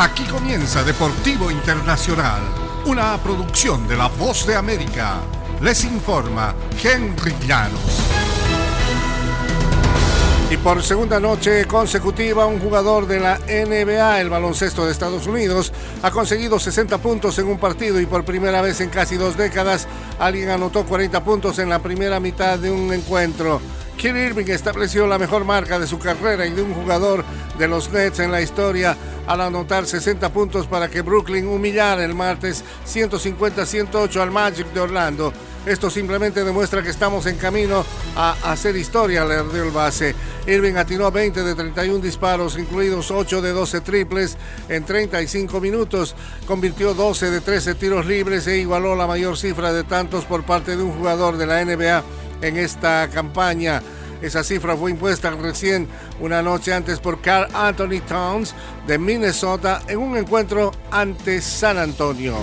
Aquí comienza Deportivo Internacional, una producción de La Voz de América. Les informa Henry Llanos. Y por segunda noche consecutiva, un jugador de la NBA, el baloncesto de Estados Unidos, ha conseguido 60 puntos en un partido y por primera vez en casi dos décadas, alguien anotó 40 puntos en la primera mitad de un encuentro. Kyrie Irving estableció la mejor marca de su carrera y de un jugador de los Nets en la historia al anotar 60 puntos para que Brooklyn humillara el martes 150-108 al Magic de Orlando. Esto simplemente demuestra que estamos en camino a hacer historia, le dio el base. Irving atinó 20 de 31 disparos, incluidos 8 de 12 triples en 35 minutos. Convirtió 12 de 13 tiros libres e igualó la mayor cifra de tantos por parte de un jugador de la NBA en esta campaña. Esa cifra fue impuesta recién una noche antes por Carl Anthony Towns de Minnesota en un encuentro ante San Antonio.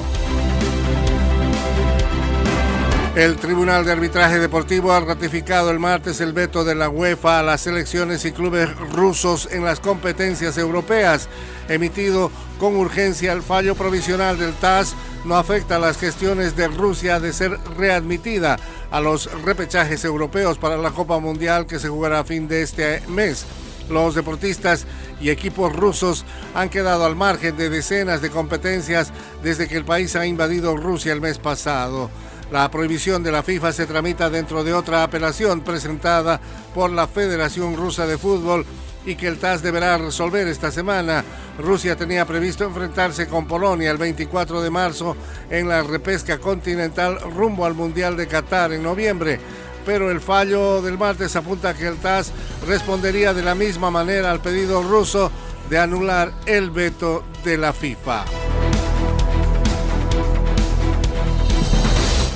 El Tribunal de Arbitraje Deportivo ha ratificado el martes el veto de la UEFA a las selecciones y clubes rusos en las competencias europeas. Emitido con urgencia el fallo provisional del TAS no afecta a las gestiones de Rusia de ser readmitida a los repechajes europeos para la Copa Mundial que se jugará a fin de este mes. Los deportistas y equipos rusos han quedado al margen de decenas de competencias desde que el país ha invadido Rusia el mes pasado. La prohibición de la FIFA se tramita dentro de otra apelación presentada por la Federación Rusa de Fútbol y que el TAS deberá resolver esta semana. Rusia tenía previsto enfrentarse con Polonia el 24 de marzo en la repesca continental rumbo al Mundial de Qatar en noviembre, pero el fallo del martes apunta que el TAS respondería de la misma manera al pedido ruso de anular el veto de la FIFA.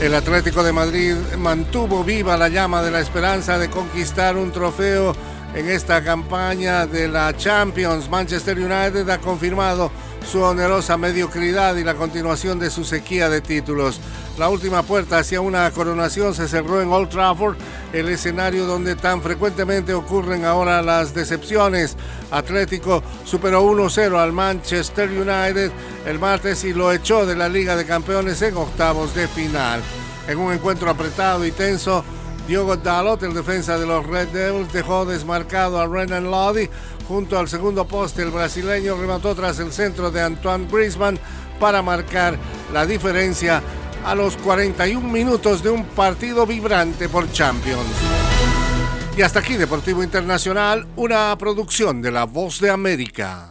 El Atlético de Madrid mantuvo viva la llama de la esperanza de conquistar un trofeo en esta campaña de la Champions. Manchester United ha confirmado su onerosa mediocridad y la continuación de su sequía de títulos. La última puerta hacia una coronación se cerró en Old Trafford, el escenario donde tan frecuentemente ocurren ahora las decepciones. Atlético superó 1-0 al Manchester United el martes y lo echó de la Liga de Campeones en octavos de final. En un encuentro apretado y tenso, Diogo Dalot, el defensa de los Red Devils, dejó desmarcado a Renan Lodi. Junto al segundo poste, el brasileño remató tras el centro de Antoine Griezmann para marcar la diferencia a los 41 minutos de un partido vibrante por Champions. Y hasta aquí Deportivo Internacional, una producción de La Voz de América.